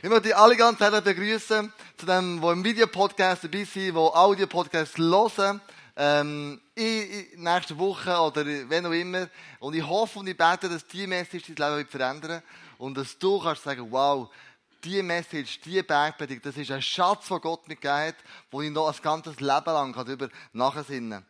Ich möchte alle ganz herzlich begrüßen zu dem, wo im Videopodcast dabei sind, wo Audio-Podcast hören. Ähm, ich, ich, nächste Woche oder wenn auch immer. Und ich hoffe und ich bete, dass diese Message dein Leben verändern und dass du kannst sagen, wow, diese Message, diese Bergpredigt, das ist ein Schatz, den Gott mir gegeben hat, wo ich noch ein ganzes Leben lang darüber nachsinnen kann.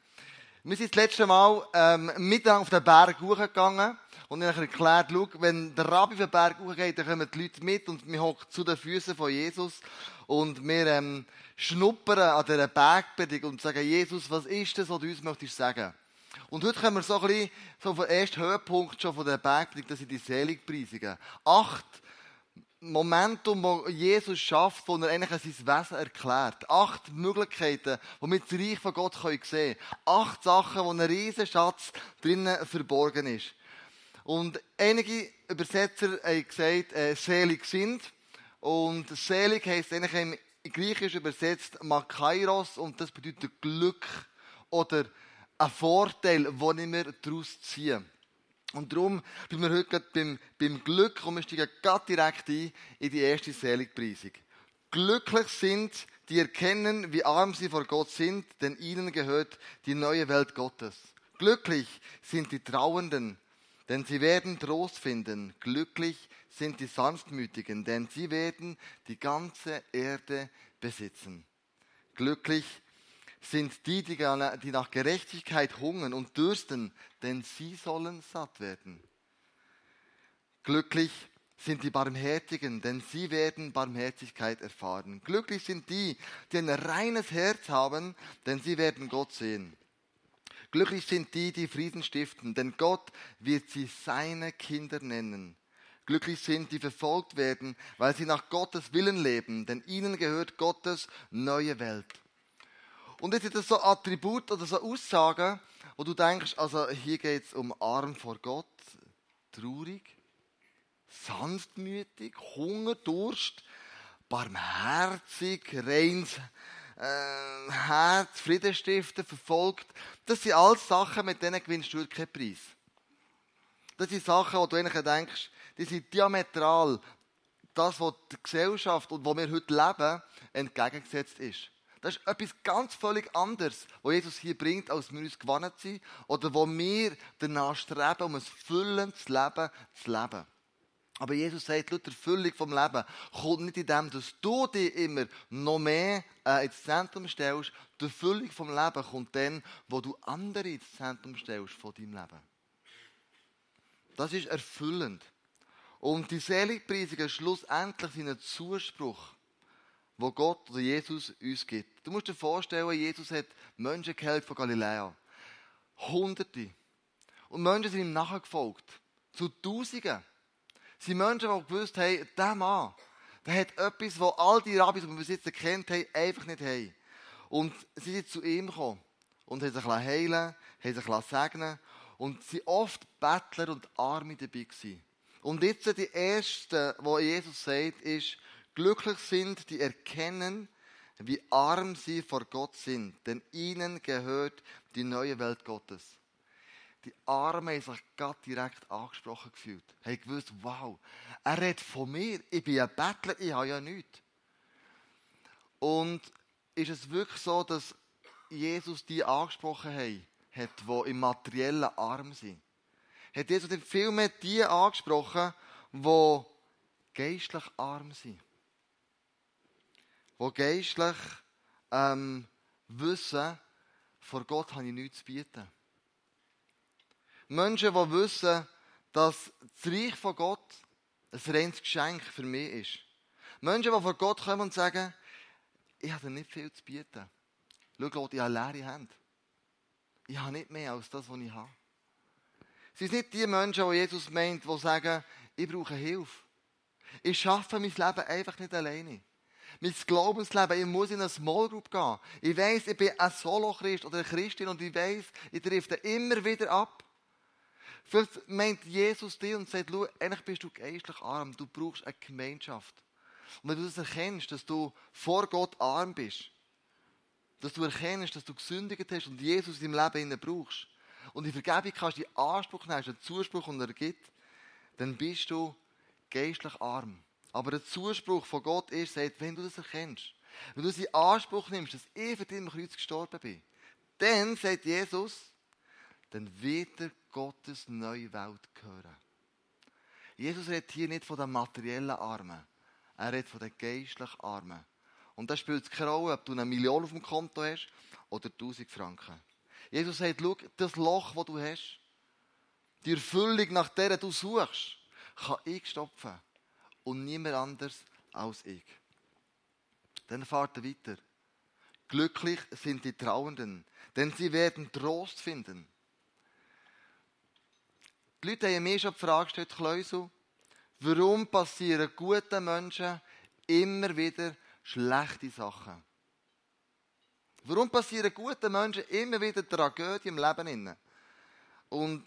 Wir sind das letzte Mal ähm, miteinander auf den Berg hochgegangen und ich habe erklärt, schau, wenn der Rabbi den Berg hochgeht, dann kommen die Leute mit und wir hocken zu den Füßen von Jesus und wir ähm, schnuppern an dieser Bergpredigt und sagen, Jesus, was ist das, was du uns möchtest sagen? Und heute kommen wir so ein bisschen, so auf ersten Höhepunkt schon von der Bergpredigt, das sind die Seligpreisungen. Acht Momentum, wo Jesus schafft, wo er eigentlich sein Wesen erklärt. Acht Möglichkeiten, wo wir das Reich von Gott sehen können. Acht Sachen, wo ein riesen Schatz drinnen verborgen ist. Und einige Übersetzer haben gesagt, äh, selig sind. Und selig heisst eigentlich im Griechisch übersetzt Makairos und das bedeutet Glück oder ein Vorteil, den wir daraus ziehen. Und darum sind wir heute beim, beim Glück und wir steigen direkt ein in die erste Seligpreisung. Glücklich sind, die erkennen, wie arm sie vor Gott sind, denn ihnen gehört die neue Welt Gottes. Glücklich sind die Trauernden, denn sie werden Trost finden. Glücklich sind die Sanftmütigen, denn sie werden die ganze Erde besitzen. Glücklich sind die, die nach Gerechtigkeit hungern und dürsten, denn sie sollen satt werden. Glücklich sind die Barmherzigen, denn sie werden Barmherzigkeit erfahren. Glücklich sind die, die ein reines Herz haben, denn sie werden Gott sehen. Glücklich sind die, die Frieden stiften, denn Gott wird sie seine Kinder nennen. Glücklich sind, die verfolgt werden, weil sie nach Gottes Willen leben, denn ihnen gehört Gottes neue Welt. Und jetzt sind das so Attribute oder so Aussagen, wo du denkst, also hier geht es um arm vor Gott, traurig, sanftmütig, Hunger, Durst, barmherzig, reins äh, Herz, Frieden stiften, verfolgt. Das sind alles Sachen, mit denen gewinnst du keinen Preis. Das sind Sachen, wo du eigentlich denkst, die sind diametral das, was die Gesellschaft und wo wir heute leben, entgegengesetzt ist. Das ist etwas ganz völlig anderes, was Jesus hier bringt, als wir uns gewohnt sind oder wo wir danach streben, um ein füllendes Leben zu leben. Aber Jesus sagt, die Erfüllung vom Leben kommt nicht in dem, dass du dich immer noch mehr äh, ins Zentrum stellst. Die Erfüllung vom Leben kommt dann, wo du andere ins Zentrum stellst von deinem Leben. Das ist erfüllend. Und die Seligpreisungen schlussendlich ein Zuspruch wo Gott oder Jesus uns gibt. Du musst dir vorstellen, Jesus hat Menschen geheilt von Galiläa. Hunderte. Und Menschen sind ihm nachgefolgt. Zu Tausenden. Es sind Menschen, die gewusst haben, dieser Mann, der hat etwas, was all die Rabbis, die wir bis jetzt kennt haben, einfach nicht haben. Und sie sind zu ihm gekommen und haben sich heilen haben sich segnen und sie oft Bettler und Arme dabei gewesen. Und jetzt die erste, was Jesus sagt, ist, Glücklich sind, die erkennen, wie arm sie vor Gott sind, denn ihnen gehört die neue Welt Gottes. Die Armen haben sich Gott direkt angesprochen gefühlt. Haben gewusst, wow, er redet von mir, ich bin ein Bettler, ich habe ja nichts. Und ist es wirklich so, dass Jesus die angesprochen hat, die im materiellen arm sind? Hat Jesus dann vielmehr die angesprochen, die geistlich arm sind? die geistlich ähm, wissen, vor Gott habe ich nichts zu bieten. Menschen, die wissen, dass das Reich von Gott ein reines Geschenk für mich ist. Menschen, die vor Gott kommen und sagen, ich habe nicht viel zu bieten. Schau, Gott, ich habe leere Hände. Ich habe nicht mehr als das, was ich habe. Es sind nicht die Menschen, die Jesus meint, die sagen, ich brauche Hilfe. Ich schaffe mein Leben einfach nicht alleine mein Glaubensleben, ich muss in eine Small Group gehen. Ich weiss, ich bin ein Solo-Christ oder eine Christin und ich weiss, ich treffe immer wieder ab. Vielleicht meint Jesus dir und sagt, eigentlich bist du geistlich arm, du brauchst eine Gemeinschaft. Und wenn du das erkennst, dass du vor Gott arm bist, dass du erkennst, dass du gesündigt hast und Jesus in deinem Leben brauchst und die Vergebung kannst, die Anspruch nehmen, den Zuspruch und er gibt, dann bist du geistlich arm. Aber der Zuspruch von Gott ist, sagt, wenn du das erkennst, wenn du in Anspruch nimmst, dass ich für dich am Kreuz gestorben bin, dann, sagt Jesus, dann wird er Gottes neue Welt gehören. Jesus redet hier nicht von den materiellen Armen, er redet von den geistlichen Armen. Und das spielt keine Rolle, ob du eine Million auf dem Konto hast oder 1000 Franken. Jesus sagt, schau, das Loch, das du hast, die Erfüllung, nach der du suchst, kann ich stopfen. Und niemand anders als ich. Dann fahrt er weiter. Glücklich sind die Trauernden, denn sie werden Trost finden. Die Leute haben mir schon die Frage gestellt, Kleusel, warum passieren guten Menschen immer wieder schlechte Sachen? Warum passieren guten Menschen immer wieder Tragödien im Leben? Und,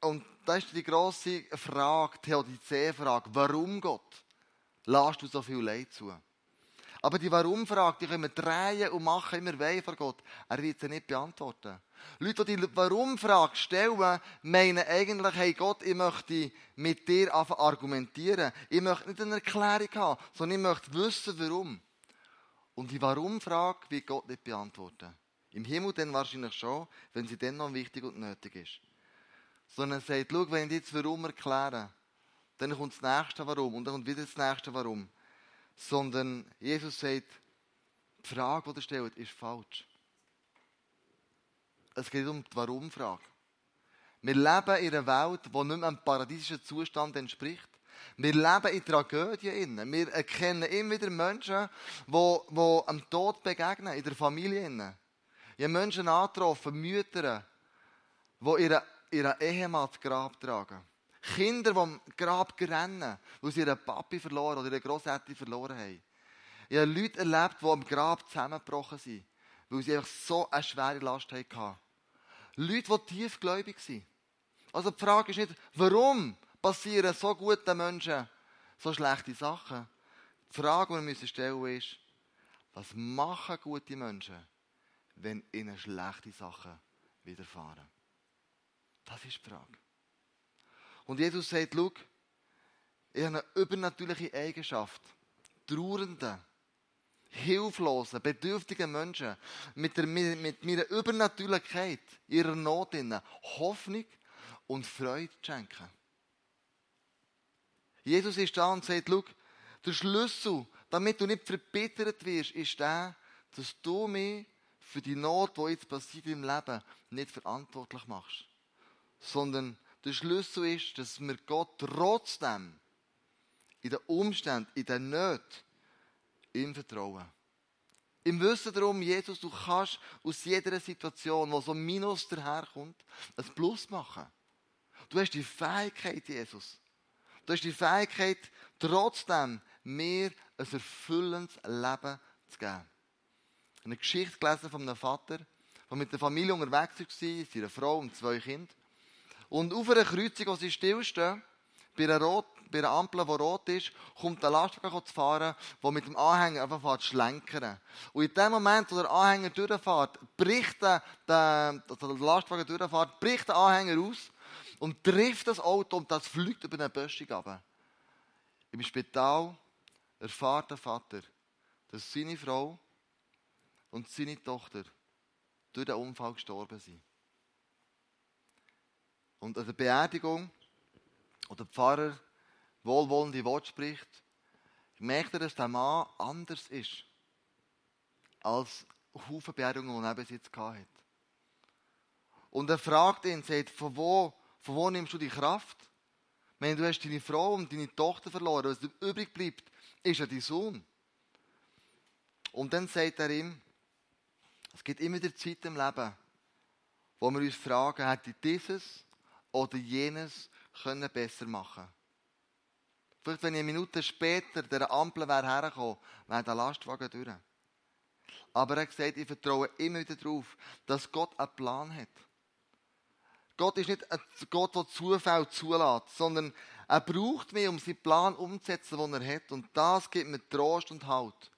und das ist die grosse Frage, die Theodizee-Frage. Warum, Gott, lässt du so viel Leid zu? Aber die Warum-Frage, die können wir drehen und machen immer weh vor Gott. Er wird sie nicht beantworten. Leute, die die Warum-Frage stellen, meinen eigentlich, hey Gott, ich möchte mit dir argumentieren. Ich möchte nicht eine Erklärung haben, sondern ich möchte wissen, warum. Und die Warum-Frage wird Gott nicht beantworten. Im Himmel dann wahrscheinlich schon, wenn sie dann noch wichtig und nötig ist. Sondern er sagt, schau, wenn ich jetzt Warum erkläre, dann kommt das nächste Warum und dann kommt wieder das nächste Warum sondern Jesus sagt, die Frage, die er stellt, ist falsch. Es geht um die Warum-Frage. Wir leben in einer Welt, die nicht mehr einem paradiesischen Zustand entspricht. Wir leben in Tragödien. Wir erkennen immer wieder Menschen, die, die am Tod begegnen, in der Familie. Ich habe Menschen angetroffen, Mütter, die ihre, ihre Ehemann Grab tragen. Kinder, die am Grab rennen, weil sie ihren Papi verloren oder ihre Großeltern verloren haben. Ich habe Leute erlebt, die am Grab zusammengebrochen sind, weil sie einfach so eine schwere Last hatten. Leute, die tiefgläubig sind. Also die Frage ist nicht, warum passieren so guten Menschen so schlechte Sachen? Die Frage, die wir müssen stellen ist, was machen gute Menschen, wenn ihnen schlechte Sachen widerfahren? Das ist die Frage. Und Jesus sagt, schau, ich habe eine übernatürliche Eigenschaft. Trauernde, hilflose, bedürftige Menschen mit, der, mit meiner Übernatürlichkeit, ihrer Not innen, Hoffnung und Freude schenken. Jesus ist da und sagt, schau, der Schlüssel, damit du nicht verbittert wirst, ist der, dass du mich für die Not, die jetzt passiert im Leben, nicht verantwortlich machst, sondern der Schlüssel ist, dass wir Gott trotzdem in den Umständen, in den Nöten, ihm vertrauen. Im Wissen darum, Jesus, du kannst aus jeder Situation, wo so ein Minus daherkommt, ein Plus machen. Du hast die Fähigkeit, Jesus. Du hast die Fähigkeit, trotzdem mir ein erfüllendes Leben zu geben. Eine Geschichte gelesen von einem Vater, der mit der Familie unterwegs war, seiner Frau und zwei Kindern. Und auf einer Kreuzung, wo sie stillstehen, bei einer, Rot, bei einer Ampel, die rot ist, kommt der Lastwagen zu fahren, der mit dem Anhänger einfach fährt schlenkern. Und in dem Moment, wo der Anhänger durchfährt, bricht der, der, der Lastwagen durchfährt, bricht der Anhänger aus und trifft das Auto und das fliegt über eine Böschung ab. Im Spital erfahrt der Vater, dass seine Frau und seine Tochter durch den Unfall gestorben sind. Und an der Beerdigung, wo der Pfarrer wohlwollende Worte spricht, merkt er, dass der Mann anders ist als Haufen Beerdigungen, die er bis jetzt hatte. Und er fragt ihn, sagt, von wo, von wo nimmst du die Kraft? Wenn du hast deine Frau und deine Tochter verloren, was übrig bleibt, ist ja dein Sohn. Und dann sagt er ihm, es gibt immer die Zeit im Leben, wo wir uns fragen, hätte ich dieses oder jenes können besser machen Vielleicht, wenn ich eine Minute später der Ampel wäre hergekommen, wäre der Lastwagen durch. Aber er hat gesagt, ich vertraue immer wieder darauf, dass Gott einen Plan hat. Gott ist nicht ein Gott, der Zufall zulässt, sondern er braucht mich, um seinen Plan umzusetzen, den er hat. Und das gibt mir Trost und Halt.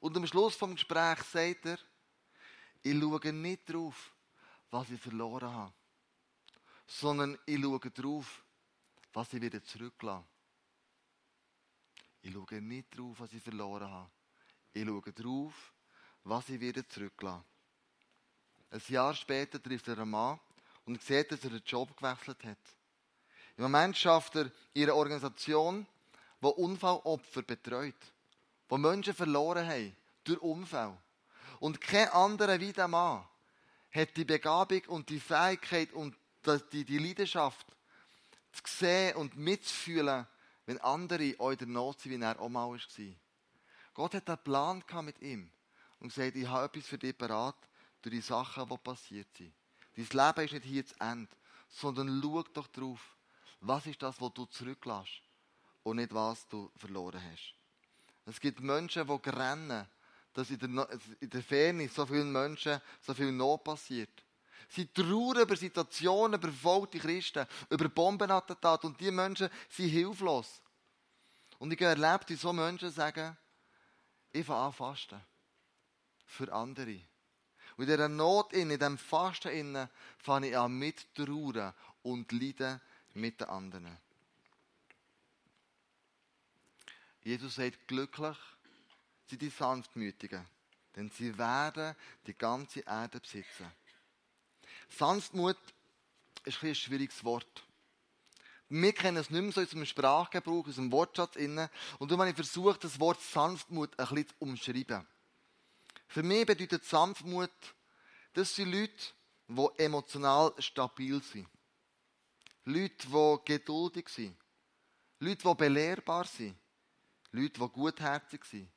Und am Schluss vom Gespräch sagt er, ich schaue nicht darauf, was ich verloren habe sondern ich schaue darauf, was ich wieder zurücklasse. Ich schaue nicht darauf, was ich verloren habe. Ich schaue darauf, was ich wieder zurücklasse. Ein Jahr später trifft er einen Mann und sieht, dass er den Job gewechselt hat. Im Moment schafft er in einer Organisation, die Unfallopfer betreut, die Menschen verloren haben durch Unfall. Und kein anderer wie der Mann hat die Begabung und die Fähigkeit und die Leidenschaft zu sehen und mitzufühlen, wenn andere auch in der Not sind, wie er auch mal war. Gott hat einen Plan mit ihm und gesagt, ich habe etwas für dich parat durch die Sachen, die passiert sind. Dein Leben ist nicht hier zu Ende, sondern schau doch drauf, was ist das, was du zurücklässt und nicht was du verloren hast. Es gibt Menschen, die rennen, dass in der, in Ferne so vielen Menschen so viel Not passiert. Sie trauern über Situationen, über verfolgte Christen, über Bombenattentate und die Menschen sind hilflos. Und ich habe erlebt, wie so Menschen sagen, ich fange an fasten. Für andere. Und in dieser Not, in diesem Fasten, fange ich an mit trauern und leiden mit den anderen. Jesus sagt, glücklich sind die Sanftmütigen, denn sie werden die ganze Erde besitzen. Sanftmut ist ein, ein schwieriges Wort. Wir kennen es nicht mehr so in unserem Sprachgebrauch, in unserem Wortschatz. Und darum habe ich versucht, das Wort Sanftmut ein bisschen zu umschreiben. Für mich bedeutet Sanftmut, das sind Leute, die emotional stabil sind. Leute, die geduldig sind. Leute, die belehrbar sind. Leute, die gutherzig sind.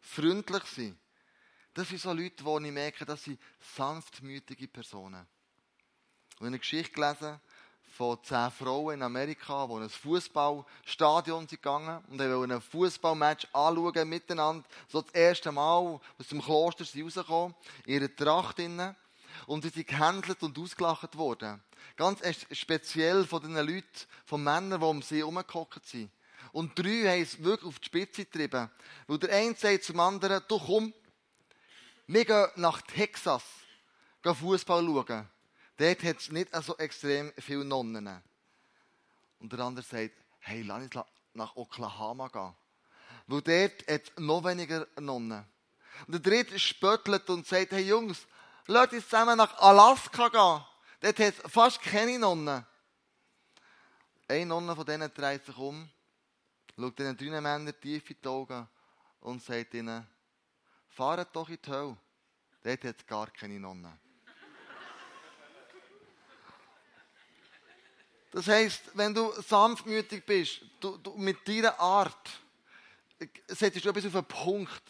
Freundlich sind. Das sind so Leute, die ich merke, dass sie sanftmütige Personen. Habe eine Geschichte gelesen von zehn Frauen in Amerika, die in ein Fußballstadion gegangen und wollten ein Fußballmatch anschauen miteinander. So das erste Mal aus dem Kloster sind rausgekommen, in ihrer Tracht innen. Und sie sind gehandelt und ausgelacht worden. Ganz speziell von den Leuten, von Männern, die um sie herumgehockt sind. Und drei haben es wirklich auf die Spitze getrieben. Weil der eine sagt zum anderen, du komm, wir gehen nach Texas, gehen Fußball schauen. Dort hat es nicht so extrem viele Nonnen. Und der andere sagt, hey, lass uns nach Oklahoma gehen. Weil dort hat es noch weniger Nonnen. Und der dritte spöttelt und sagt, hey Jungs, lasst uns zusammen nach Alaska gehen. Dort hat es fast keine Nonnen. Eine Nonne von denen dreht sich um schaut den drei Männern tief in die Augen und sagt ihnen, fahrt doch in die Hölle. Dort hat es gar keine Nonnen. Das heisst, wenn du sanftmütig bist, du, du mit deiner Art, setzt du etwas auf einen Punkt,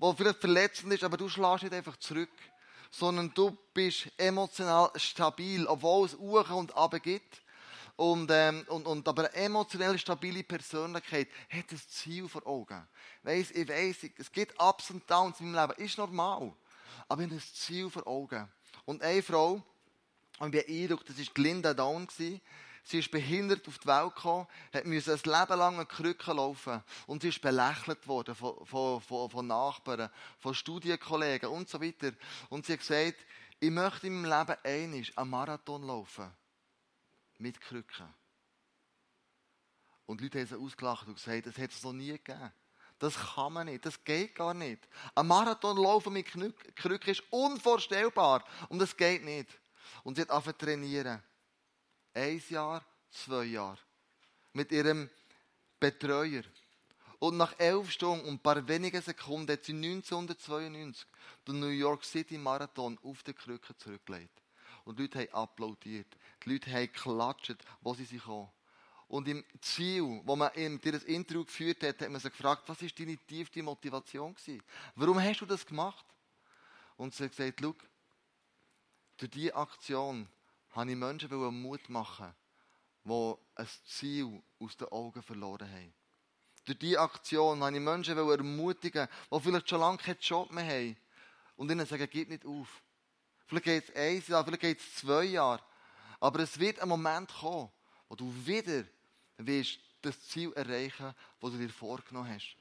wo vielleicht verletzend ist, aber du schlägst nicht einfach zurück, sondern du bist emotional stabil, obwohl es Uhren und Abend gibt und, ähm, und, und aber eine emotionell stabile Persönlichkeit hat ein Ziel vor Augen. Weiss, ich weiss, es gibt Ups und Downs in meinem Leben, ist normal. Aber ich habe ein Ziel vor Augen. Und eine Frau, und ich beeindruckt, das war Linda Down, sie ist behindert auf die Welt gekommen, hat ein Leben lang eine Krücke laufen und sie ist belächelt worden von, von, von, von Nachbarn, von Studienkollegen und so weiter. Und sie hat gesagt, ich möchte in meinem Leben einmal einen Marathon laufen mit Krücken. Und die Leute haben sie ausgelacht und gesagt, das hätte es noch nie gegeben. Das kann man nicht, das geht gar nicht. Ein Marathon laufen mit Krücken ist unvorstellbar und das geht nicht. Und sie hat angefangen trainieren. Ein Jahr, zwei Jahre. Mit ihrem Betreuer. Und nach elf Stunden und ein paar wenigen Sekunden hat sie 1992 den New York City Marathon auf den Krücken zurückgelegt. Und die Leute haben applaudiert. Die Leute haben geklatscht, wo sie sich kommen. Und im Ziel, wo man in das Interview geführt hat, hat man sich gefragt, was war deine tiefste Motivation gewesen? Warum hast du das gemacht? Und sie hat gesagt, schau, durch diese Aktion habe ich Menschen Mut machen, die ein Ziel aus den Augen verloren haben. Durch diese Aktion habe ich Menschen ermutigen, die vielleicht schon lange keinen Job mehr haben. Und ihnen sagen, gib nicht auf. Vielleicht geht es ein Jahr, vielleicht geht es zwei Jahre. Aber es wird ein Moment kommen, wo du wieder das Ziel erreichen, das du dir vorgenommen hast.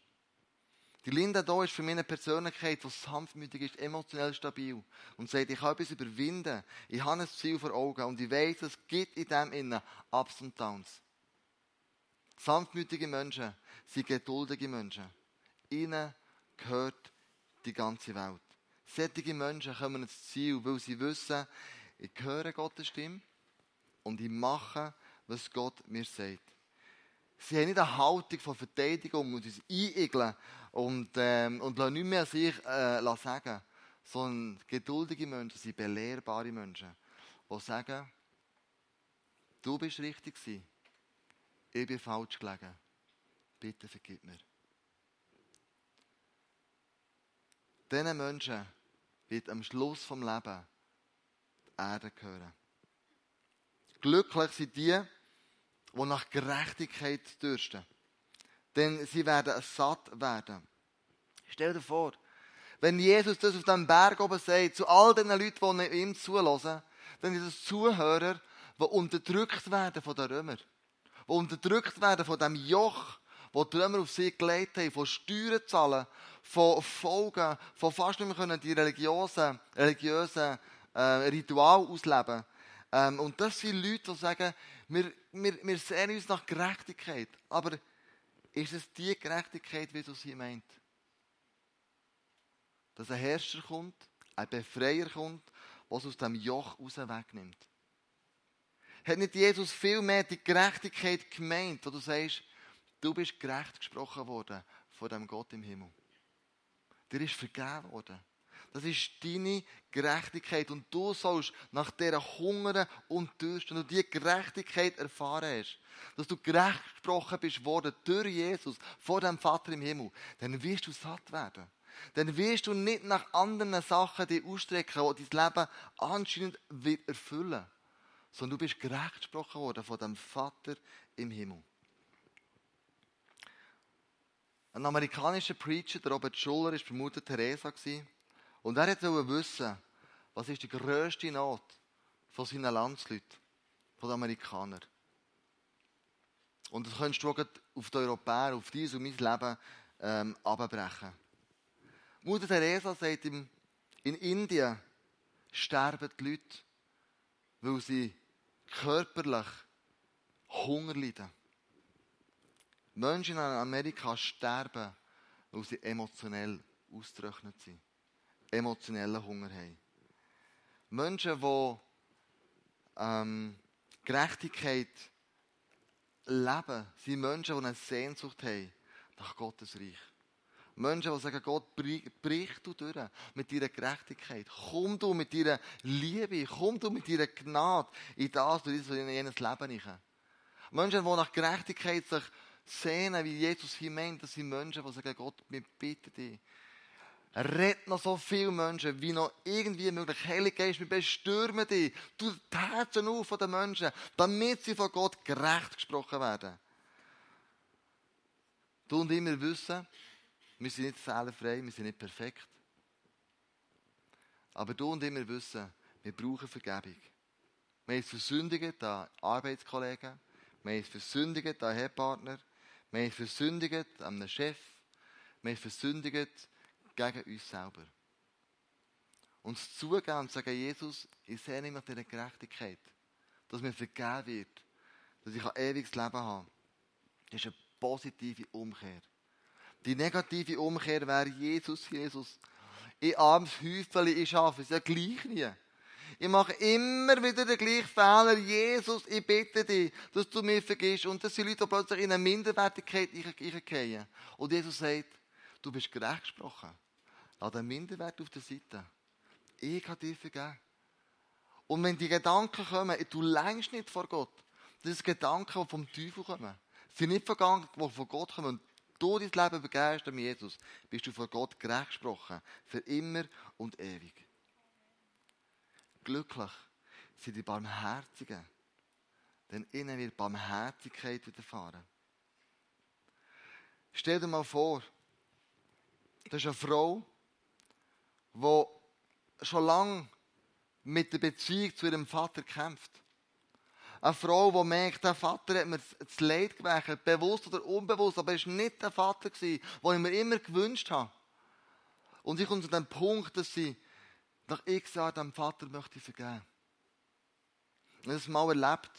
Die Linda hier ist für mich eine Persönlichkeit, die sanftmütig ist, emotionell stabil und sagt, ich kann etwas überwinden. Ich habe ein Ziel vor Augen und ich weiß, es gibt in dem Innen Ups und Downs. Sanftmütige Menschen sind geduldige Menschen. Ihnen gehört die ganze Welt. Sättige Menschen kommen ins Ziel, weil sie wissen, ich höre Gottes Stimme und ich mache, was Gott mir sagt. Sie haben nicht eine Haltung von Verteidigung und uns einigeln und, ähm, und lassen nicht mehr sich äh, sagen, sondern geduldige Menschen sind belehrbare Menschen, die sagen, du bist richtig gewesen, ich bin falsch gelegen, bitte vergib mir. Diesen Menschen wird am Schluss vom Leben die Erde gehören. Glücklich sind die, die nach Gerechtigkeit dürsten. Denn sie werden satt werden. Stell dir vor, wenn Jesus das auf dem Berg oben sagt, zu all den Leuten, die ihm zulassen, dann sind das Zuhörer, die unterdrückt werden von den Römern. Die unterdrückt werden von dem Joch, das die Römer auf sie gelegt haben, von Steuern zahlen, von Folgen, von fast nicht mehr die religiösen, religiösen äh, Ritual ausleben ähm, Und das sind Leute, die sagen, wir, wir, wir sehen uns nach Gerechtigkeit. Aber ist es die Gerechtigkeit, wie du sie meint? Dass ein Herrscher kommt, ein Befreier kommt, was aus dem Joch raus wegnimmt. Hat nicht Jesus viel mehr die Gerechtigkeit gemeint, wo du sagst, du bist gerecht gesprochen worden von dem Gott im Himmel. Dir ist vergeben worden. Das ist deine Gerechtigkeit. Und du sollst nach dieser Hunger und Durst, wenn du diese Gerechtigkeit erfahren hast, dass du gerecht gesprochen bist worden durch Jesus vor dem Vater im Himmel, dann wirst du satt werden. Dann wirst du nicht nach anderen Sachen die ausstrecken, die dein Leben anscheinend wird erfüllen. Sondern du bist gerecht gesprochen worden von dem Vater im Himmel. Ein amerikanischer Preacher, der Robert Schuller, war bei Mutter Teresa. Und er wollte wissen, was ist die grösste Not von seinen Landsleuten, von den Amerikanern. Und das könntest du auf die Europäer, auf dies und mein Leben ähm, abbrechen. Mutter Teresa sagt ihm, in Indien sterben die Leute, weil sie körperlich Hunger leiden. Menschen in Amerika sterben, weil sie emotionell ausgetrocknet sind emotionellen Hunger haben. Menschen, die ähm, Gerechtigkeit leben, sind Menschen, die eine Sehnsucht haben nach Gottes Reich. Menschen, die sagen, Gott, brich du durch mit deiner Gerechtigkeit. Komm du mit deiner Liebe, komm du mit deiner Gnade in das, du in jenes Leben hinein. Menschen, die nach Gerechtigkeit sich sehnen, wie Jesus hier meint, das sind Menschen, die sagen, Gott, wir bitten dich, Red noch so viele Menschen, wie noch irgendwie möglich. Heilige Geist, wir bestürmen dich. Du die Herzen auf von den Menschen, damit sie von Gott gerecht gesprochen werden. Du und wir wissen, wir sind nicht fehlerfrei, wir sind nicht perfekt. Aber du und wir wissen, wir brauchen Vergebung. Wir haben versündigt an Arbeitskollegen, wir haben versündigt an Ehepartner, wir haben versündigt an einen Chef, wir haben es versündigt gegen uns selber. Uns zugeben und sagen, Jesus, ich sehe nicht nach dieser Gerechtigkeit, dass mir vergeben wird, dass ich ein ewiges Leben habe. Das ist eine positive Umkehr. Die negative Umkehr wäre, Jesus, Jesus, ich armes Häufchen, ich schaffe es ja gleich nie. Ich mache immer wieder den gleichen Fehler. Jesus, ich bitte dich, dass du mir vergisst. Und das sind Leute, die plötzlich in eine Minderwertigkeit gehen. Und Jesus sagt, du bist gerecht gesprochen. Lass den Minderwert auf der Seite. Ich habe dir vergeben. Und wenn die Gedanken kommen, du längst nicht vor Gott. Das sind Gedanken, die vom Teufel kommen. Das sind nicht Gedanken, die von Gott kommen. Und du dein Leben begehrst Jesus, bist du vor Gott gerecht gesprochen. Für immer und ewig. Glücklich sind die Barmherzigen. Denn ihnen wird Barmherzigkeit widerfahren. Stell dir mal vor, das ist eine Frau, die schon lange mit der Beziehung zu ihrem Vater kämpft. Eine Frau, die merkt, der Vater hat mir das Leid gewählt, bewusst oder unbewusst, aber er war nicht der Vater, den ich mir immer gewünscht habe. Und sie kommt zu dem Punkt, dass sie nach x Jahren dem Vater möchte vergeben. Und das mal erlebt.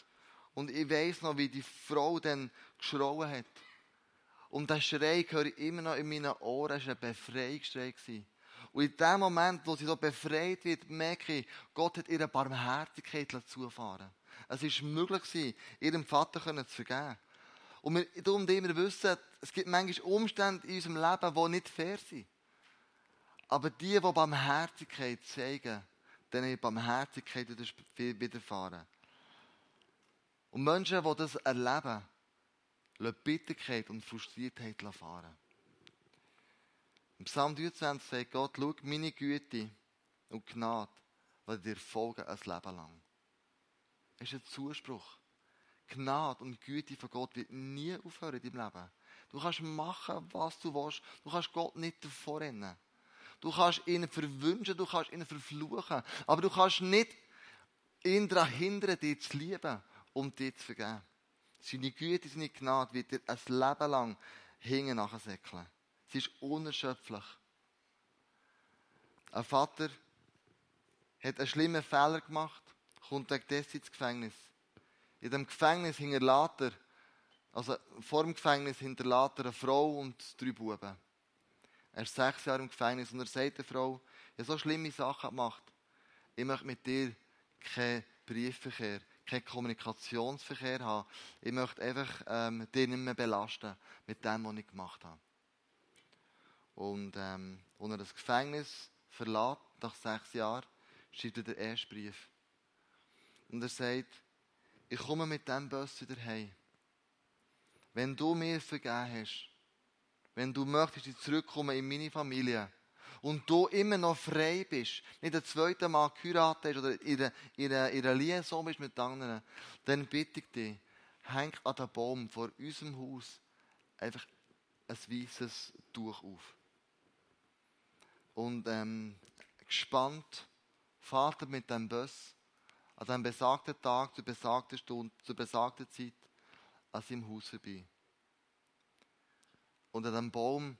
Und ich weiß noch, wie die Frau dann geschrauen hat. Und der Schrei höre ich immer noch in meinen Ohren. Es war ein Befreiungsschrei. Und in dem Moment, wo sie so befreit wird, merke ich, Gott hat ihre Barmherzigkeit zufahren Es war möglich, ihrem Vater zu vergeben. Und wir darum immer wissen, es gibt manchmal Umstände in unserem Leben, die nicht fair sind. Aber die, die Barmherzigkeit zeigen, denen ist Barmherzigkeit widerfahren. Und Menschen, die das erleben, lassen Bitterkeit und Frustriertheit fahren. Im Psalm 23 sagt Gott, schau, meine Güte und Gnade werden dir folgen ein Leben lang. Das ist ein Zuspruch. Gnade und Güte von Gott wird nie aufhören in deinem Leben. Du kannst machen, was du willst. Du kannst Gott nicht davor rennen. Du kannst ihn verwünschen, du kannst ihn verfluchen. Aber du kannst nicht ihn daran hindern, dich zu lieben und dich zu vergeben. Seine Güte, seine Gnade wird dir ein Leben lang hingen nachsäckeln. Sie ist unerschöpflich. Ein Vater hat einen schlimmen Fehler gemacht, kommt wegen dessen ins Gefängnis. In dem Gefängnis hinterlässt er, also vor dem Gefängnis hinterlässt er eine Frau und drei Buben. Er ist sechs Jahre im Gefängnis und er sagt der Frau, ich habe so schlimme Sachen gemacht. Ich möchte mit dir keinen Briefverkehr, keinen Kommunikationsverkehr haben. Ich möchte einfach ähm, dich nicht mehr belasten mit dem, was ich gemacht habe. Und ähm, als er das Gefängnis verlässt, nach sechs Jahren, schreibt er den ersten Brief. Und er sagt, ich komme mit dem Bus wieder heim. Wenn du mir vergeben hast, wenn du möchtest, ich zurückkommen in meine Familie und du immer noch frei bist, nicht ein zweiter Mal geheiratet hast oder in einer, in einer Liaison bist mit anderen, dann bitte ich dich, häng an den Baum vor unserem Haus einfach ein weißes Tuch auf. Und ähm, gespannt fahrt er mit dem Bus an einem besagten Tag, zur besagten Stunde, zur besagten Zeit an seinem Haus vorbei. Und an diesem Baum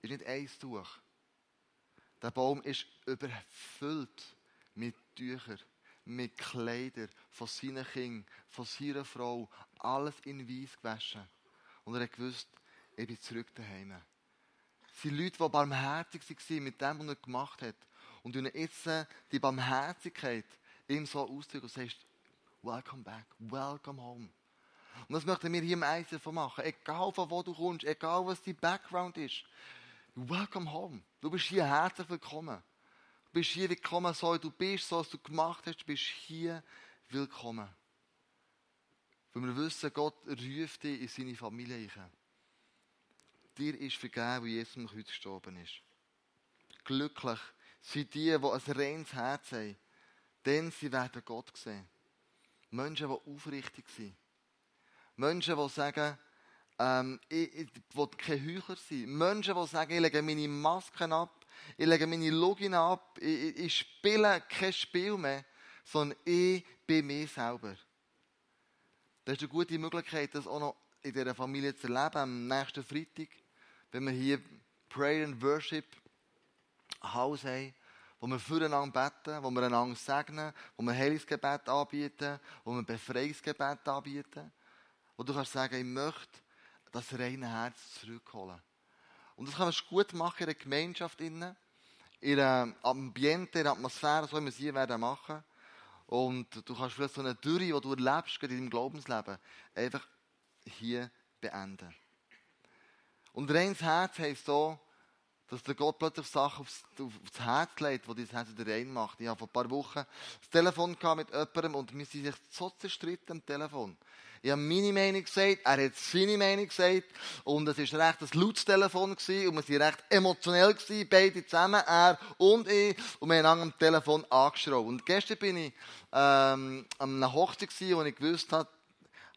ist nicht eins durch. Der Baum ist überfüllt mit Tüchern, mit Kleidern von seinen Kindern, von seiner Frau, alles in weiß gewaschen. Und er hat gewusst, ich bin zurück daheim. Sind Leute, die barmherzig waren mit dem, was er gemacht hat. Und du jetzt die Barmherzigkeit ihm so ausdrücken und sagst, welcome back, welcome home. Und das möchten wir hier im ICF machen. Egal von wo du kommst, egal was dein Background ist. Welcome home. Du bist hier herzlich willkommen. Du bist hier willkommen, so wie du bist, so was du gemacht hast. Du bist hier willkommen. Weil wir wissen, Gott ruft dich in seine Familie ein. Dir ist vergeben, wie Jesus am Kreuz gestorben ist. Glücklich sind die, die ein reines Herz haben. Denn sie werden Gott sehen. Menschen, die aufrichtig sind. Menschen, die sagen, ähm, ich, ich will kein Heuchler sein. Menschen, die sagen, ich lege meine Masken ab, ich lege meine Login ab, ich, ich, ich spiele kein Spiel mehr, sondern ich bin mir selber. Das ist eine gute Möglichkeit, das auch noch in dieser Familie zu erleben, am nächsten Freitag, wenn wir hier Prayer and Worship Haus haben, wo wir füreinander beten, wo wir einander segnen, wo wir Heilungsgebet anbieten, wo wir Befreiungsgebet anbieten. Wo du kannst sagen, ich möchte das reine Herz zurückholen. Und das kann man gut machen in der Gemeinschaft, in einem Ambiente, in der Atmosphäre, so wie wir es hier werden machen. Und du kannst vielleicht so eine Dürre, die du erlebst, in deinem Glaubensleben, einfach hier beenden. Und reines Herz heisst so, dass der Gott plötzlich Sachen aufs, aufs Herz legt, die dein Herz wieder rein macht. Ich habe vor ein paar Wochen das Telefon mit jemandem und wir sind sich so zerstritten am Telefon. Ich habe meine Meinung gesagt, er hat seine Meinung gesagt und es war recht ein lautes Telefon gewesen, und wir waren recht emotionell gewesen, beide zusammen, er und ich und wir haben am Telefon angeschraubt. Und gestern bin ich ähm, an einer Hochzeit gewesen, wo ich gewusst habe,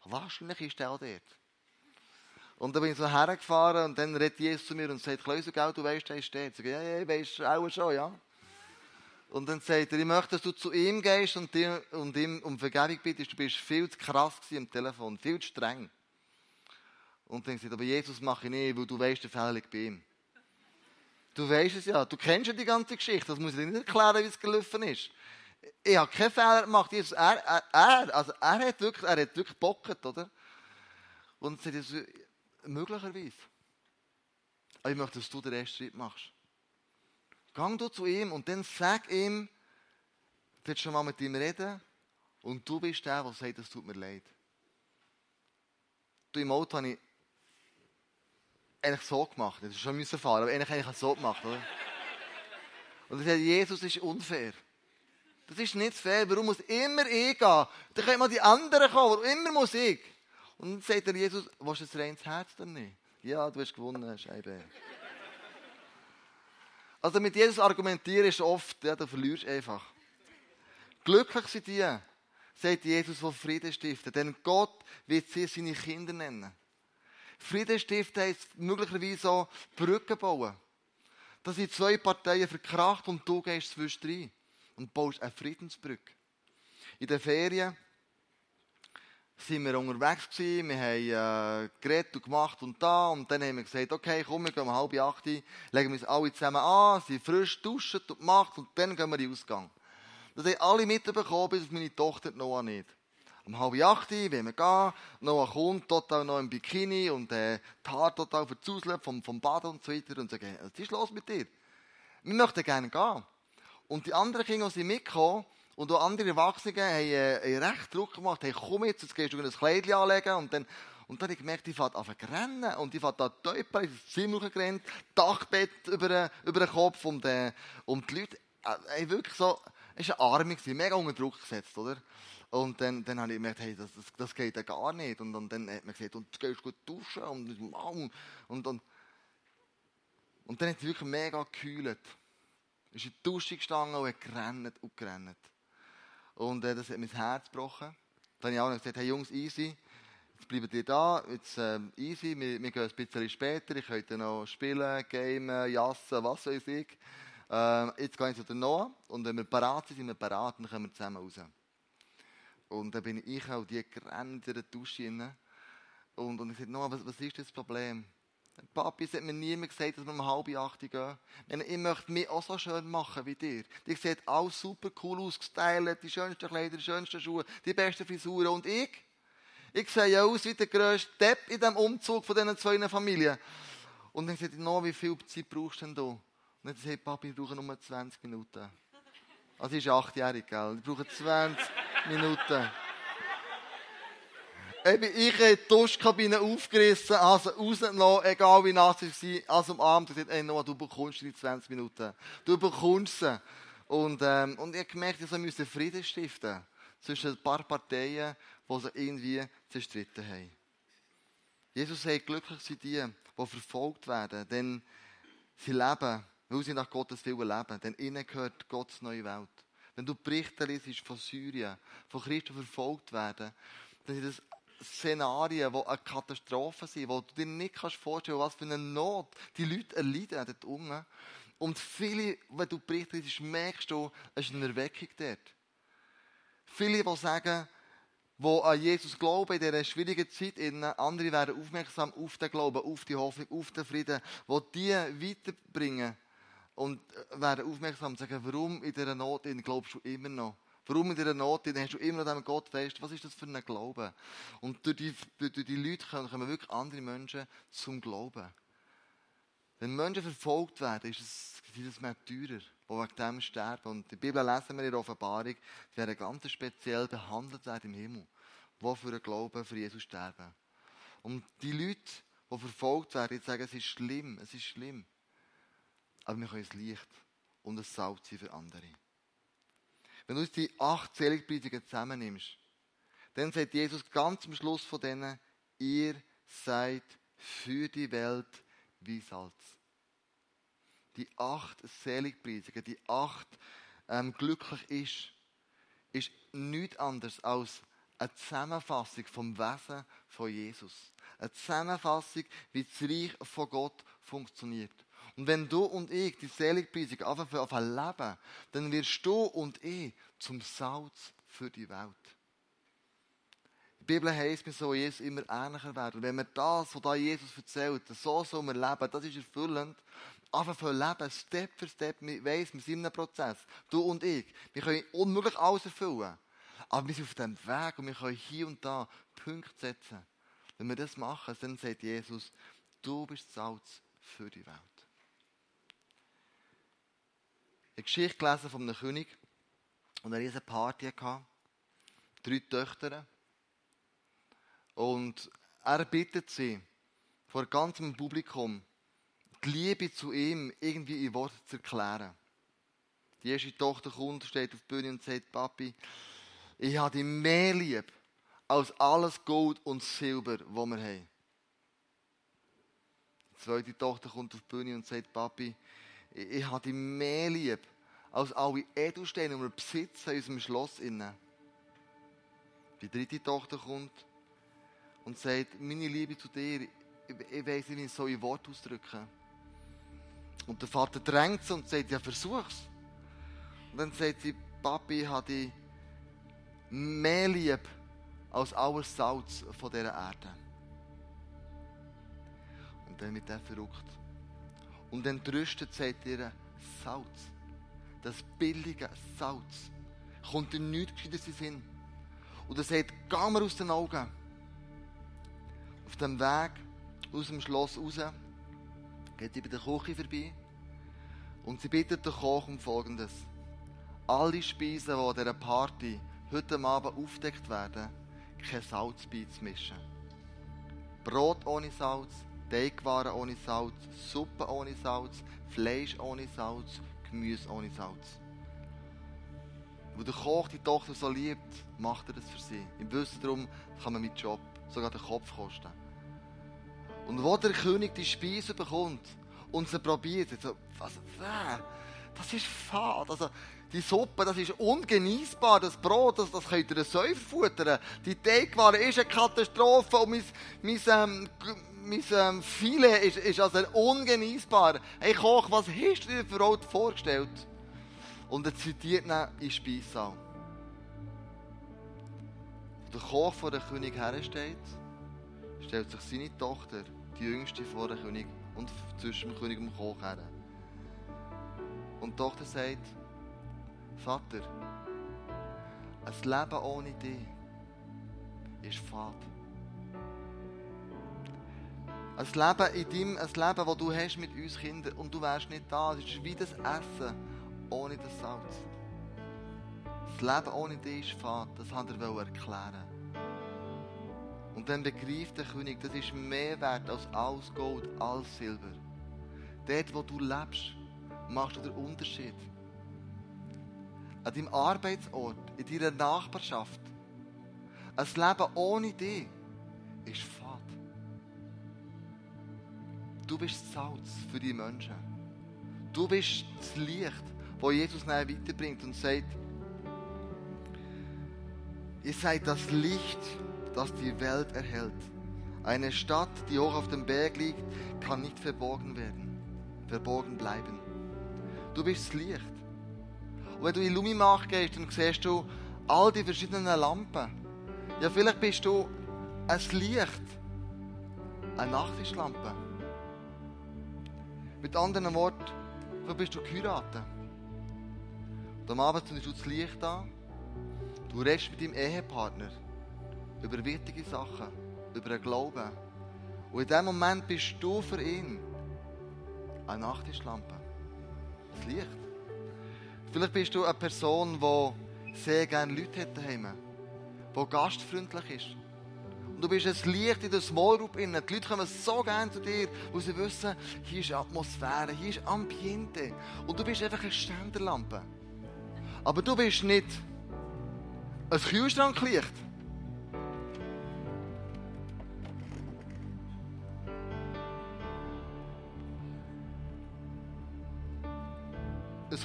wahrscheinlich ist er auch dort. Und dann bin ich so hergefahren und dann redet Jesus zu mir und sagt, Klösegau, du weißt, er steht. Ich sage, ja, ja, ich weiß auch schon, ja. Und dann sagt er, ich möchte, dass du zu ihm gehst und, dir, und ihm um Vergebung bittest. Du bist viel zu krass am Telefon, viel zu streng. Und dann sagt er, aber Jesus mache ich nicht, weil du weißt, der Fehler liegt bei ihm. Du weißt es ja, du kennst ja die ganze Geschichte, das muss ich dir nicht erklären, wie es gelaufen ist. Ich habe keinen Fehler gemacht. Jesus, er, er, er, also er hat wirklich, er hat wirklich gebockt, oder? Und sagt Jesus, möglicherweise. Aber ich möchte, dass du den ersten Schritt machst. Gang du zu ihm und dann sag ihm, du willst schon mal mit ihm reden und du bist der, der sagt, es tut mir leid. Du im Auto habe ich eigentlich so gemacht. Das ist schon fahren, aber eigentlich habe ich so gemacht, oder? Und er sagt, Jesus ist unfair. Das ist nicht fair. Warum muss immer ich gehen? Dann können mal die anderen kommen. Warum immer muss ich? Und dann sagt er Jesus, willst du ein reines Herz oder nicht? Ja, du hast gewonnen, Scheibe. Also mit Jesus argumentieren ist oft, ja, du verlierst einfach. Glücklich sind die, sagt Jesus, die Frieden stiften. Denn Gott wird sie seine Kinder nennen. Frieden stiften heisst möglicherweise auch Brücken bauen. Dass sind zwei Parteien verkracht und du gehst zwischendrin und baust eine Friedensbrücke. In den Ferien sind wir unterwegs gewesen, wir haben äh, geredet und gemacht und da und dann haben wir gesagt, okay, komm, wir gehen um halb acht, legen wir uns alle zusammen an, sind frisch duschen und gemacht und dann gehen wir in den Ausgang. Das haben alle mitbekommen, bis meine Tochter Noah nicht. Um halb acht, wenn wir gehen, Noah kommt, total noch im Bikini und äh, die Haare total verzuselt vom, vom Bad und so weiter und sagen, was ist los mit dir? Wir möchten gerne gehen. Und die anderen Kinder sind mitgekommen und auch andere Erwachsene haben, äh, recht Druck gemacht, hey, komm jetzt, jetzt gehst du ein Kleidchen anlegen und dann und dann habe ich gemerkt, fährt an zu rennen. Und die fährt da Teupel ins Zimmer gerannt, Dachbett über, über den Kopf und, äh, und die Leute, äh, wirklich so, es war eine Arme, mega unter Druck gesetzt, oder? Und dann, dann habe ich gemerkt, hey, das, das, das geht ja gar nicht. Und, und dann hat man gesagt, und du gehst gut duschen und, und, und, und, und dann hat es wirklich mega gekühlt ist in die Dusche gestanden und hat gerannt und gerannt. Und äh, das hat mein Herz gebrochen. Dann habe ich auch gesagt, hey Jungs, easy, jetzt bleiben ihr da, jetzt äh, easy, wir, wir gehen ein bisschen später, ich könnte noch spielen, gamen, jassen, was weiß ich. Äh, jetzt gehe ich zu der Noah und wenn wir parat sind, sind wir parat dann kommen wir zusammen raus. Und dann bin ich auch die der Dusche rein. Und, und ich sagte, Noah, was, was ist das Problem? Papi, es hat mir niemand gesagt, dass wir um halb acht gehen. Ich möchte mich auch so schön machen wie dir. Die sieht alles super cool ausgestylt, die schönsten Kleider, die schönsten Schuhe, die besten Frisuren. Und ich? Ich sehe aus wie der grösste Depp in diesem Umzug von diesen zwei Familien. Und dann sagt ich, no, wie viel Zeit brauchst du denn da? Und dann sagt Papi, ich brauche nur 20 Minuten. Also, sie ist achtjährig, gell? Ich brauche 20 Minuten. Eben, ich habe die Duschkabine aufgerissen, also rausgenommen, egal wie nass es war. Also am Abend gesagt, ey Noah, du bekommst die 20 Minuten. Du bekommst sie. Und, ähm, und ich habe gemerkt, ich musste Frieden stiften. Zwischen ein paar Parteien, die sich irgendwie zerstritten haben. Jesus sagt, glücklich sind die, die verfolgt werden, denn sie leben, weil sie nach Gottes Willen leben. Denn ihnen gehört Gottes neue Welt. Wenn du Berichte liest von Syrien, von Christen verfolgt werden, dann sind das Szenarien, die eine Katastrophe sind, wo du dir nicht kannst vorstellen was für eine Not die Leute erleiden dort unten. Und viele, wenn du berichtest, merkst du, es ist eine Erweckung dort. Viele, die sagen, die an Jesus glauben in dieser schwierigen Zeit, andere werden aufmerksam auf den Glauben, auf die Hoffnung, auf den Frieden, die die weiterbringen und werden aufmerksam und sagen, warum in dieser Not glaubst du immer noch? Warum in dieser Not, dann hast du immer noch dem Gott fest. Was ist das für ein Glaube? Und durch die, durch die Leute kommen wirklich andere Menschen zum Glauben. Wenn Menschen verfolgt werden, ist es, sind es Märtyrer, die wegen dem sterben. Und der Bibel lesen wir in der Offenbarung, die werden ganz speziell behandelt werden im Himmel, die für den Glauben für Jesus sterben. Und die Leute, die verfolgt werden, die sagen, es ist schlimm, es ist schlimm. Aber wir können es leicht und es Salz sein für andere. Wenn du die acht Seligpreisungen zusammennimmst, dann sagt Jesus ganz am Schluss von denen, ihr seid für die Welt wie Salz. Die acht Seligpreisungen, die acht ähm, glücklich ist, ist nichts anderes als eine Zusammenfassung vom Wesen von Jesus. Eine Zusammenfassung, wie das Reich von Gott funktioniert. Und wenn du und ich die Seligpreisung anfangen auf ein dann wirst du und ich zum Salz für die Welt. Bibel heisst, wir sollen Jesus immer ähnlicher werden. Und wenn wir das, was da Jesus erzählt, so sollen wir leben, das ist erfüllend. Für Leben, Step für Step, wir weiss, wir sind in einem Prozess. Du und ich. Wir können unmöglich alles erfüllen. Aber wir sind auf dem Weg und wir können hier und da Punkte setzen. Wenn wir das machen, dann sagt Jesus, du bist Salz für die Welt. Eine Geschichte gelesen von einem König und eine riesige Party hatte. Drei Töchter. Und er bittet sie vor ganzem Publikum, die Liebe zu ihm irgendwie in Worte zu erklären. Die erste Tochter kommt, steht auf der Bühne und sagt, Papi, ich habe dich mehr lieb als alles Gold und Silber, das wir haben. Die zweite Tochter kommt auf die Bühne und sagt, Papi, ich habe dich mehr lieb als alle Edelsteine, die wir besitzen in unserem Schloss. Die dritte Tochter kommt und sagt, meine Liebe zu dir, ich weiß nicht, wie ich so in Wort ausdrücken Und der Vater drängt sie und sagt, ja, versuch's. Und dann sagt sie, Papi, ich habe dich mehr lieb als alles Salz von dieser Erde. Und dann wird er verrückt. Und dann tröstet, sagt ihr, Salz. Das billige Salz. Kommt dir nichts Gescheites in Sinn. Und er sagt, geh mir aus den Augen. Auf dem Weg aus dem Schloss raus geht sie bei der Küche vorbei und sie bittet den Koch um Folgendes. Alle Speisen, die an dieser Party heute Abend aufdeckt werden, kein Salz beizumischen. Brot ohne Salz, Teigwaren ohne Salz, Suppe ohne Salz, Fleisch ohne Salz, Gemüse ohne Salz. Wo der Koch die Tochter so liebt, macht er das für sie. Im Wissen darum kann man mit Job sogar den Kopf kosten. Und wo der König die Speise bekommt und sie probiert, so, was? Das ist fad. Also, die Suppe, das ist ungenießbar. Das Brot, das, das könnt ihr Säufer futtern. Die Teigware ist eine Katastrophe. Und mein, mein, ähm, mein ähm, Filet ist, ist also ungenießbar. Hey Koch, was hast du dir für Brot vorgestellt? Und er zitiert ihn in Speissaal. Der Koch vor der König hersteht, stellt sich seine Tochter, die jüngste, vor den König und zwischen dem König und dem Koch her. Und die Tochter sagt, Vater, ein Leben ohne dich ist fad. Ein Leben in deinem, ein Leben, das du hast mit uns Kindern und du wärst nicht da. Es ist wie das Essen ohne das Salz. Das Leben ohne dich ist fad. Das hat er erklären. Und dann begreift der König, das ist mehr wert als alles Gold, alles Silber. Dort, wo du lebst, machst du den Unterschied an deinem Arbeitsort, in deiner Nachbarschaft. Ein Leben ohne dich ist fad. Du bist Salz für die Menschen. Du bist das Licht, das Jesus weiterbringt und sagt, ihr seid das Licht, das die Welt erhält. Eine Stadt, die hoch auf dem Berg liegt, kann nicht verborgen werden, verborgen bleiben. Du bist das Licht. Und wenn du in Lumimarkt gehst, dann siehst du all die verschiedenen Lampen. Ja, vielleicht bist du ein Licht, eine Nachttischlampe. Mit anderen Worten, du bist du geheiratet. Und am Abend zündest du das Licht an. Du redest mit deinem Ehepartner über wichtige Sachen, über den Glauben. Und in dem Moment bist du für ihn eine Nachttischlampe. Das Licht. Vielleicht bist du eine Person, die sehr gerne Leute hat daheim, die gastfreundlich ist. Und du bist ein Licht in der Small Group. Die Leute kommen so gerne zu dir, weil sie wissen, hier ist Atmosphäre, hier ist Ambiente. Und du bist einfach eine Ständerlampe. Aber du bist nicht ein Kühlschranklicht.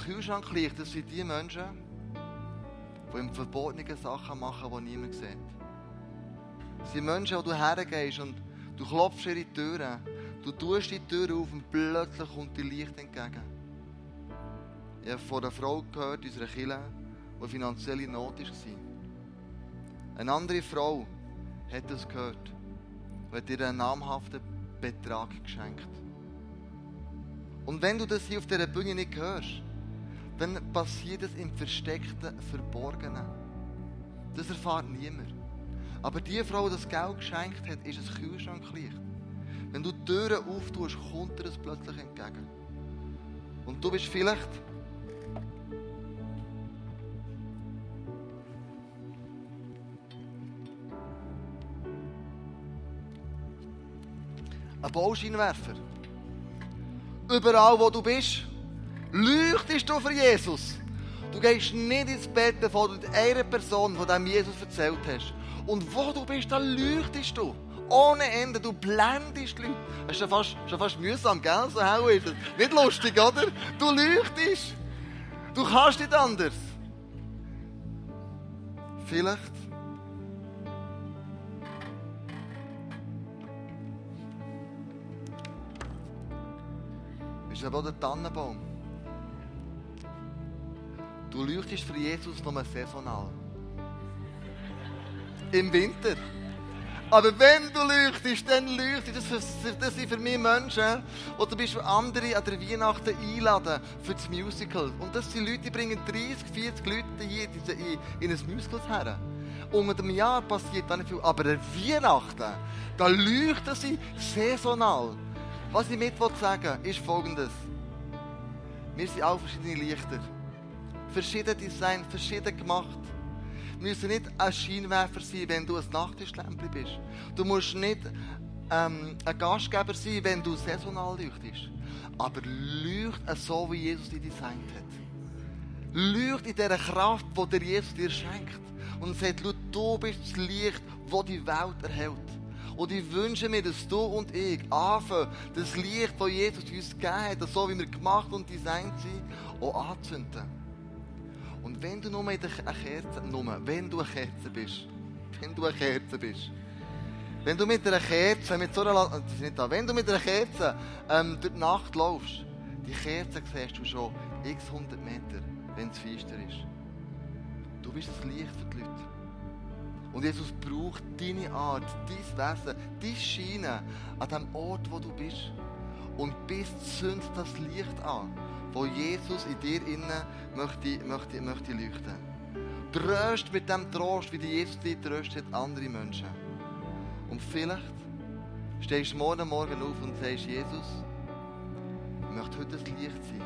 Ein Kühlschranklicht, das sind die Menschen, die im verbotenen Sachen machen, die niemand sieht. Das sind Menschen, wo du hergehst und du klopfst ihre Türen, du tust die Tür auf und plötzlich kommt dir Licht entgegen. Ich habe von einer Frau gehört, unserer Kille, die finanzielle Not war. Eine andere Frau hat das gehört und hat dir einen namhaften Betrag geschenkt. Und wenn du das hier auf dieser Bühne nicht hörst, dann passiert es im Versteckten, Verborgenen. Das erfahrt niemand. Aber die Frau, die das Geld geschenkt hat, ist ein Kühlschranklicht. Wenn du die Türen auftust, kommt dir das plötzlich entgegen. Und du bist vielleicht ein Bauscheinwerfer. Überall, wo du bist, leuchtest du für Jesus. Du gehst nicht ins Bett, bevor du einer Person von dem Jesus erzählt hast. Und wo du bist, da leuchtest du. Ohne Ende, du blendest die Leute. Das ist schon fast, schon fast mühsam, gell? So hell ist es. Nicht lustig, oder? Du leuchtest. Du kannst nicht anders. Vielleicht ist aber auch der Tannenbaum. Du leuchtest für Jesus nur saisonal. Im Winter. Aber wenn du leuchtest, dann leuchtest. Das, das sind für mich Menschen, die zum Beispiel andere an der Weihnachten einladen für das Musical. Und das sind Leute, die bringen 30, 40 Leute hier in, in ein Musical her. Unter dem Jahr passiert da nicht viel. Aber an Weihnachten, da leuchten sie saisonal. Was ich mit sagen will, ist folgendes. Wir sind auch verschiedene Lichter. Verschieden Design, verschieden gemacht. Wir müssen nicht ein Scheinwerfer sein, wenn du ein Nachttischlämpchen bist. Du musst nicht ähm, ein Gastgeber sein, wenn du saisonal leuchtest. Aber leucht so, wie Jesus dich designt hat. Leucht in dieser Kraft, die dir Jesus dir schenkt. Und sagt, du bist das Licht, das die Welt erhält. Und ich wünsche mir, dass du und ich anfangen, das Licht, das Jesus uns gegeben hat, so wie wir gemacht und designt sind, auch anzünden. Und wenn du nur mit einer Kerze, nur, wenn du eine Kerze bist, wenn du eine Kerze bist, wenn du mit einer Kerze, mit so einer, das ist nicht da, wenn du mit einer Kerze ähm, durch die Nacht laufst, die Kerze siehst du schon x 100 Meter, wenn es finster ist. Du bist das Licht für die Leute. Und Jesus braucht deine Art, dein Wesen, dein Scheinen an dem Ort, wo du bist. Und bis zündet das Licht an, wo Jesus in dir innen möchte, möchte, möchte leuchten. Tröst mit dem Trost, wie Jesus dich tröstet, andere Menschen. Und vielleicht stehst du morgen Morgen auf und sagst, Jesus, ich möchte heute das Licht sein.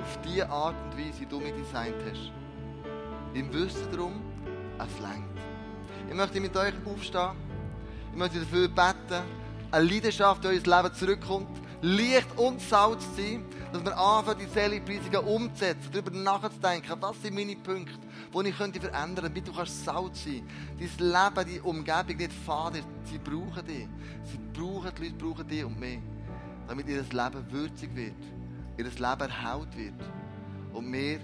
Auf die Art und Weise, wie du mich designt hast. Im Wissen darum, es längt. Ich möchte mit euch aufstehen. Ich möchte dafür beten, eine Leidenschaft in euer Leben zurückkommt. Licht und Salz zu sein, dass wir anfangen, die Seligpreisungen umzusetzen, darüber nachzudenken, was sind meine Punkte, die ich könnte verändern könnte, damit du kannst Salz sein Dein Leben, die Umgebung nicht ist. Sie brauchen dich. Sie brauchen, die Leute brauchen dich und mich, damit ihr Leben würzig wird, ihr Leben erhält wird und wir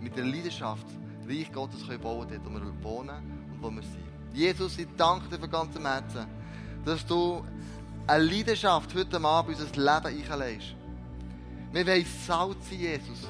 mit der Leidenschaft Reich Gottes können bauen dort, wo wir wohnen und wo wir sind. Jesus, ich danke dir von ganzem Herzen, dass du eine Leidenschaft heute Abend unser Leben einlegst. Wir wollen Salz sein, Jesus.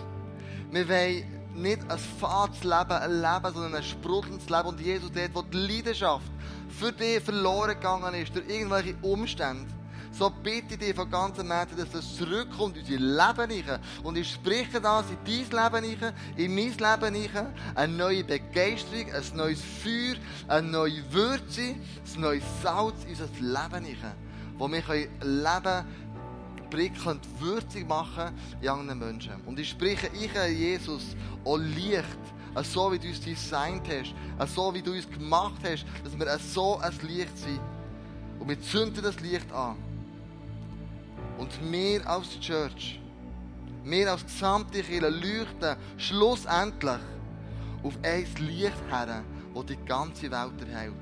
Wir wollen nicht ein fades Leben erleben, sondern ein sprudelndes Leben. Und Jesus, dort, wo die Leidenschaft für dich verloren gegangen ist, durch irgendwelche Umstände, so bitte ich dich von ganzem Herzen, dass das zurückkommt in unser Leben rein. Und ich spreche das in dein Leben rein, in mein Leben rein. Eine neue Begeisterung, ein neues Feuer, eine neue Würze, ein neues Salz in unser Leben rein. Wo wir Leben prickelnd, würzig machen in anderen Menschen. Und ich spreche, ich, Jesus, auch Licht, so wie du uns designt hast, so wie du uns gemacht hast, dass wir so ein Licht sind. Und wir zünden das Licht an. Und wir als Church, wir als gesamte Kirche leuchten schlussendlich auf ein Licht her, das die ganze Welt erhält.